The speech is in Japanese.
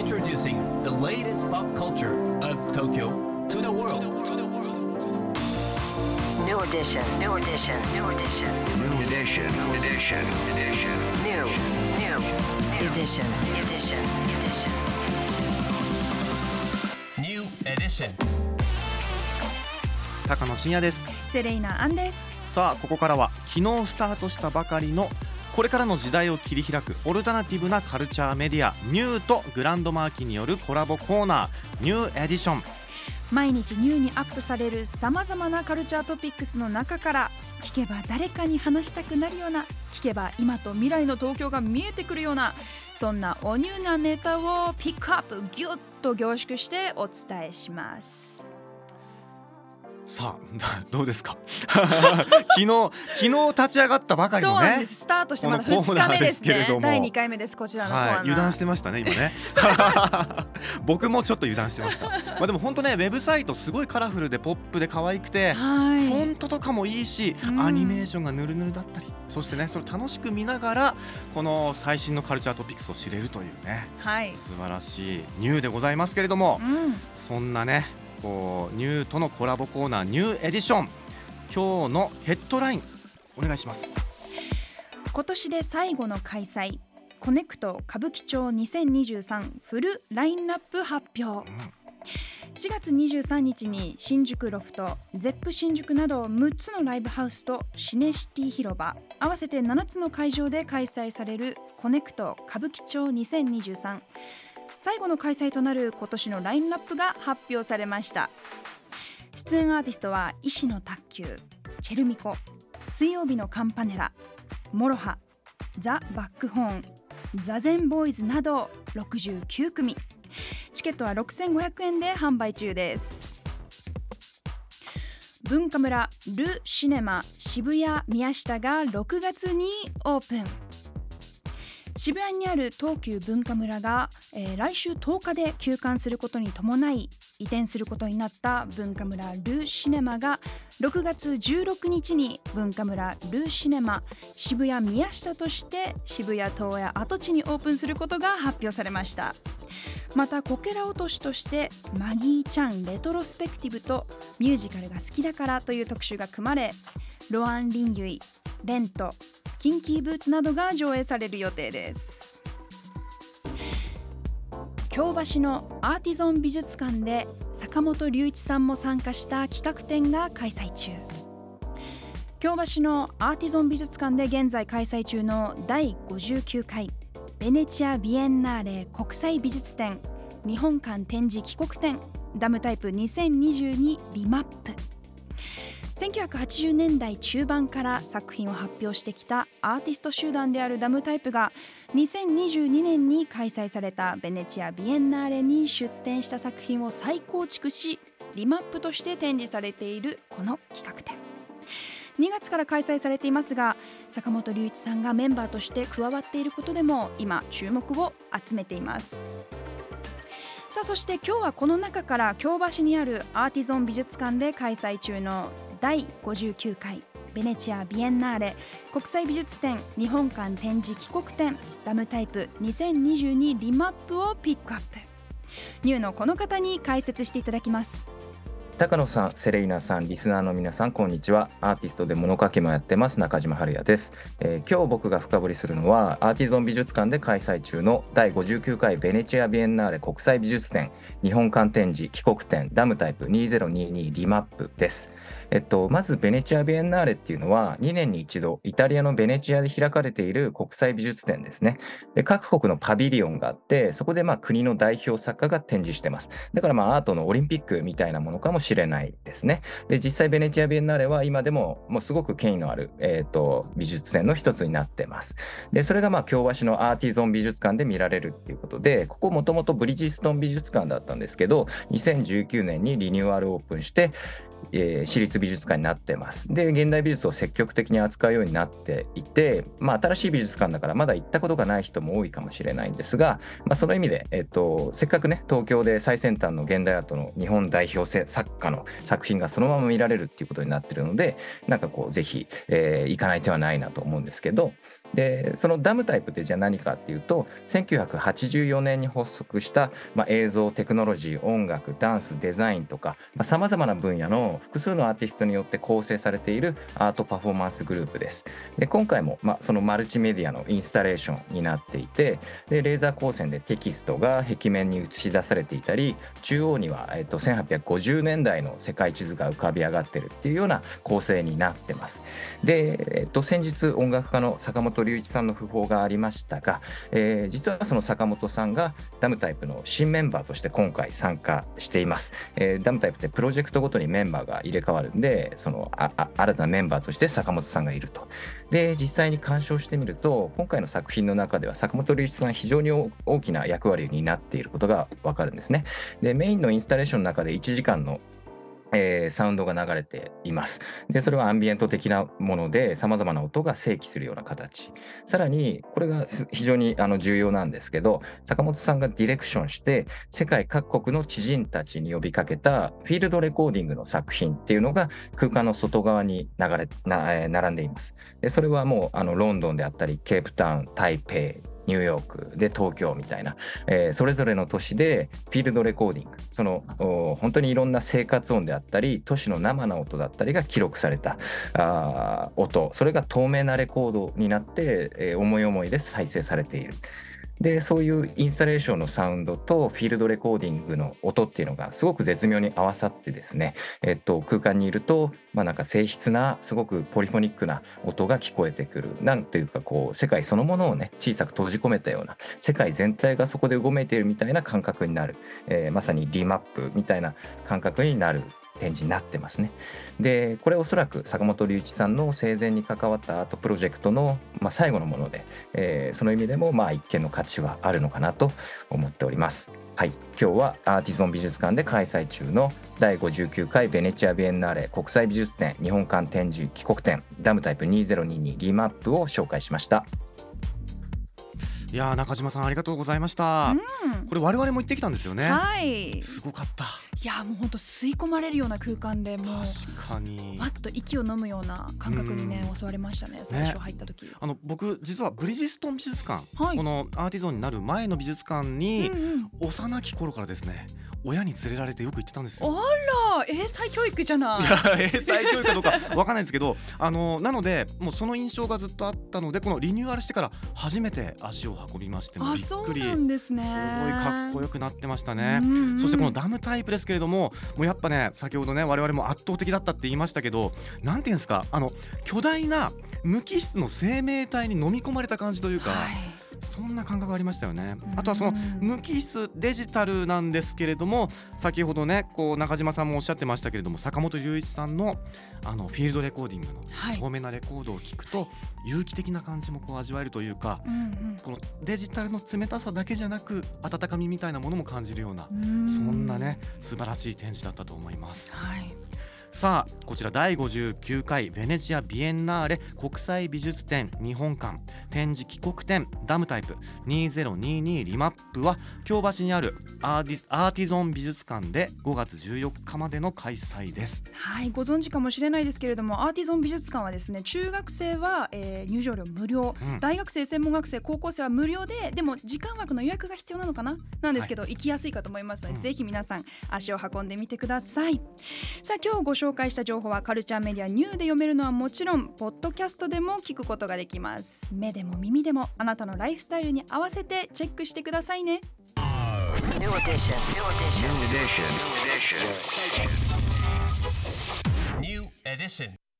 Introducing the latest pop culture of Tokyo to the world. New edition, new edition, new edition, New edition, edition, edition. new, new, new edition, edition, edition. New edition. 高野真也ですセレイナアンですさあここからは昨日スタートしたばかりのこれからの時代を切り開くオルタナティブなカルチャーメディアニューとグランドマーキによるコラボコーナーニューエディション。毎日ニューにアップされるさまざまなカルチャートピックスの中から聞けば誰かに話したくなるような聞けば今と未来の東京が見えてくるようなそんなおニューなネタをピックアップギュッと凝縮してお伝えします。さあ どうですか？昨日昨日立ち上がったばかりのねそうなんです。スタートしてまだこのコー2ナーで日目ですすけれども。ね第2回目ですこちらのはい、油断してましたね今ね。僕もちょっと油断してました。まあでも本当ねウェブサイトすごいカラフルでポップで可愛くてはい。フォントとかもいいし、うん。アニメーションがヌルヌルだったりそしてねそれ楽しく見ながらこの最新のカルチャートピックスを知れるというね。はい、素晴らしいニューでございますけれども。うん、そんなねこうニューとのコラボコーナーニューエディション。今日のヘッドラインお願いします。今年で最後の開催コネクト歌舞伎町2023フルラインナップ発表。4月23日に新宿ロフトゼップ新宿など6つのライブハウスとシネシティ広場合わせて7つの会場で開催されるコネクト歌舞伎町2023最後の開催となる今年のラインナップが発表されました。出演アーティストは石野卓球チェルミコ水曜日のカンパネラモロハザ・バックホーンザゼンボーイズなど69組。チケットは6500円で販売中です。文化村ル・シネマ渋谷宮下が6月にオープン。渋谷にある東急文化村が、えー来週10日で休館することに伴い移転することになった文化村ルー・シネマが6月16日に文化村ルー・シネマ渋谷宮下として渋谷東谷跡地にオープンすることが発表されました。またこけら落としとしてマギーちゃんレトロスペクティブとミュージカルが好きだからという特集が組まれロアン・リンユイレントキンキーブーツなどが上映される予定です。京橋のアーティゾン美術館で坂本龍一さんも参加した企画展が開催中。京橋のアーティゾン美術館で現在開催中の第59回ベネチア・ビエンナーレ国際美術展日本館展示帰国展ダムタイプ2022リマップ。1980年代中盤から作品を発表してきたアーティスト集団であるダムタイプが2022年に開催されたベネチア・ビエンナーレに出展した作品を再構築しリマップとして展示されているこの企画展。2月から開催されていますが坂本龍一さんがメンバーとして加わっていることでも今注目を集めています。さあそして今日はこの中から京橋にあるアーティゾン美術館で開催中の第59回ベネチア・ビエンナーレ。国際美術展日本館展示帰国展。ダムタイプ2022リマップをピックアップ。ニューのこの方に解説していただきます。高野さん、セレイナさん、リスナーの皆さん、こんにちは。アーティストで物書きもやってます、中島春也です、えー今日僕が深掘りするのは、アーティゾン美術館で開催中の第59回ベネチア・ビエンナーレ国際美術展、日本館展示帰国展、ダムタイプ2022リマップです。えっと、まずベネチア・ビエンナーレっていうのは、2年に一度、イタリアのベネチアで開かれている国際美術展ですね。で各国のパビリオンがあって、そこでまあ国の代表作家が展示してます。だからまあアートのオリンピックみたいなものかもしれないですね。で実際ベネチア・ビエンナーレは今でももうすごく権威のある、えー、と美術展の一つになってます。でそれがまあ京橋のアーティゾン美術館で見られるっていうことでここもともとブリヂストン美術館だったんですけど2019年にリニューアルオープンしてえー私立美術館になってます。で、現代美術を積極的に扱うようになっていて、まあ、新しい美術館だからまだ行ったことがない人も多いかもしれないんですが、まあ、その意味で、えっと、せっかくね、東京で最先端の現代アートの日本代表作家の作品がそのまま見られるっていうことになってるので、なんかこう、ぜひ、えー行かない手はないなと思うんですけど、でそのダムタイプってじゃあ何かっていうと1984年に発足した、まあ、映像テクノロジー音楽ダンスデザインとかさまざ、まな分野の複数のアーティストによって構成されているアートパフォーマンスグループです。で今回も、まあ、そのマルチメディアのインスタレーションになっていてでレーザー光線でテキストが壁面に映し出されていたり中央には、えっと、1850年代の世界地図が浮かび上がってるっていうような構成になってます。で、えっと、先日音楽家の坂本龍一さんの訃報がありましたが、えー実はその坂本さんがダムタイプの新メンバーとして今回参加しています。えーダムタイプってプロジェクトごとにメンバーが入れ替わるんでそのああ新たなメンバーとして坂本さんがいると。で実際に鑑賞してみると今回の作品の中では坂本龍一さん非常に大きな役割になっていることがわかるんですね。でメインのインスタレーションの中で1時間のえーサウンドが流れています。で、それはアンビエント的なもので、様々な音が正規するような形。さらに、これが非常にあの重要なんですけど、坂本さんがディレクションして、世界各国の知人たちに呼びかけたフィールドレコーディングの作品っていうのが空間の外側に流れな、え並んでいます。で、それはもうあのロンドンであったり、ケープタウン、台北、ニューヨークで東京みたいな、えーそれぞれの都市でフィールドレコーディングそのお本当にいろんな生活音であったり都市の生の音だったりが記録されたあ音それが透明なレコードになって、えー思い思いで再生されている。でそういうインスタレーションのサウンドとフィールドレコーディングの音っていうのがすごく絶妙に合わさってですね、えっと、空間にいると、まあ、なんか静筆なすごくポリフォニックな音が聞こえてくるなんというかこう世界そのものをね小さく閉じ込めたような世界全体がそこでうごめいているみたいな感覚になる、えーまさにリマップみたいな感覚になる展示になってますね。でこれおそらく坂本龍一さんの生前に関わったアートプロジェクトの、まあ、最後のもので、えーその意味でもまあ一見の価値はあるのかなと思っております。はい、今日はアーティゾン美術館で開催中の第59回ベネチア・ビエンナーレ国際美術展日本館展示帰国展ダムタイプ2022リマップを紹介しました。いやー中島さんありがとうございました、うんこれ我々も行ってきたんですよね、はい。すごかったいやもう本当吸い込まれるような空間でもう確かにわっと息を飲むような感覚にねうん襲われましたね最初入った時。あの僕実はブリヂストン美術館、はいこのアーティゾンになる前の美術館うんに、うん。幼き頃からですね親に連れられてよく行ってたんですよ。あら英才教育じゃない。いや英才教育かどうかわかんないですけどあのなのでもうその印象がずっとあったのでこのリニューアルしてから初めて足を運びましてもびっくり。すごいかっこよくなってましたね。うんうんそしてこのダムタイプですけれどももうやっぱね先ほどね我々も圧倒的だったって言いましたけどなんていうんですかあの巨大な無機質の生命体に飲み込まれた感じというか、はい。そんな感覚がありましたよねうん。あとはその無機質デジタルなんですけれども先ほどねこう中島さんもおっしゃってましたけれども坂本龍一さんのあのフィールドレコーディングのはい透明なレコードを聞くと有機的な感じもこう味わえるというかうんこのデジタルの冷たさだけじゃなく温かみみたいなものも感じるようなうん。そんなね素晴らしい展示だったと思いますはい。さあこちら第59回ベネチア・ビエンナーレ国際美術展日本館展示帰国展ダムタイプ2022リマップは京橋にあるアーディアーティゾン美術館で5月14日までの開催です。はい、ご存知かもしれないですけれどもアーティゾン美術館はですね中学生は、えー入場料無料、うん。大学生専門学生高校生は無料ででも時間枠の予約が必要なのかな？なんですけど、行きやすいかと思いますので、うん。ぜひ皆さん足を運んでみてください。さあ今日ご紹介した情報はカルチャーメディアニューで読めるのはもちろんポッドキャストでも聞くことができます目でも耳でもあなたのライフスタイルに合わせてチェックしてくださいね New edition. New edition. New edition. New edition. New edition.